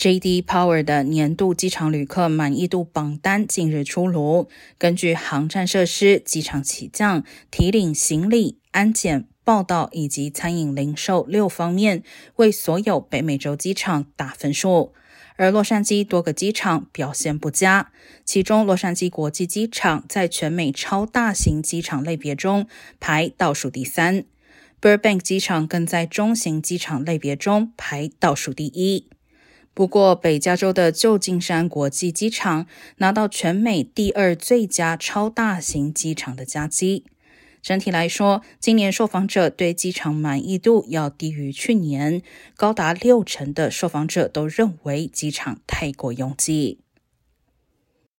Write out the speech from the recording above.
J.D. Power 的年度机场旅客满意度榜单近日出炉。根据航站设施、机场起降、提领行李、安检、报道以及餐饮零售六方面，为所有北美洲机场打分数。而洛杉矶多个机场表现不佳，其中洛杉矶国际机场在全美超大型机场类别中排倒数第三，Burbank 机场更在中型机场类别中排倒数第一。不过，北加州的旧金山国际机场拿到全美第二最佳超大型机场的加绩。整体来说，今年受访者对机场满意度要低于去年，高达六成的受访者都认为机场太过拥挤。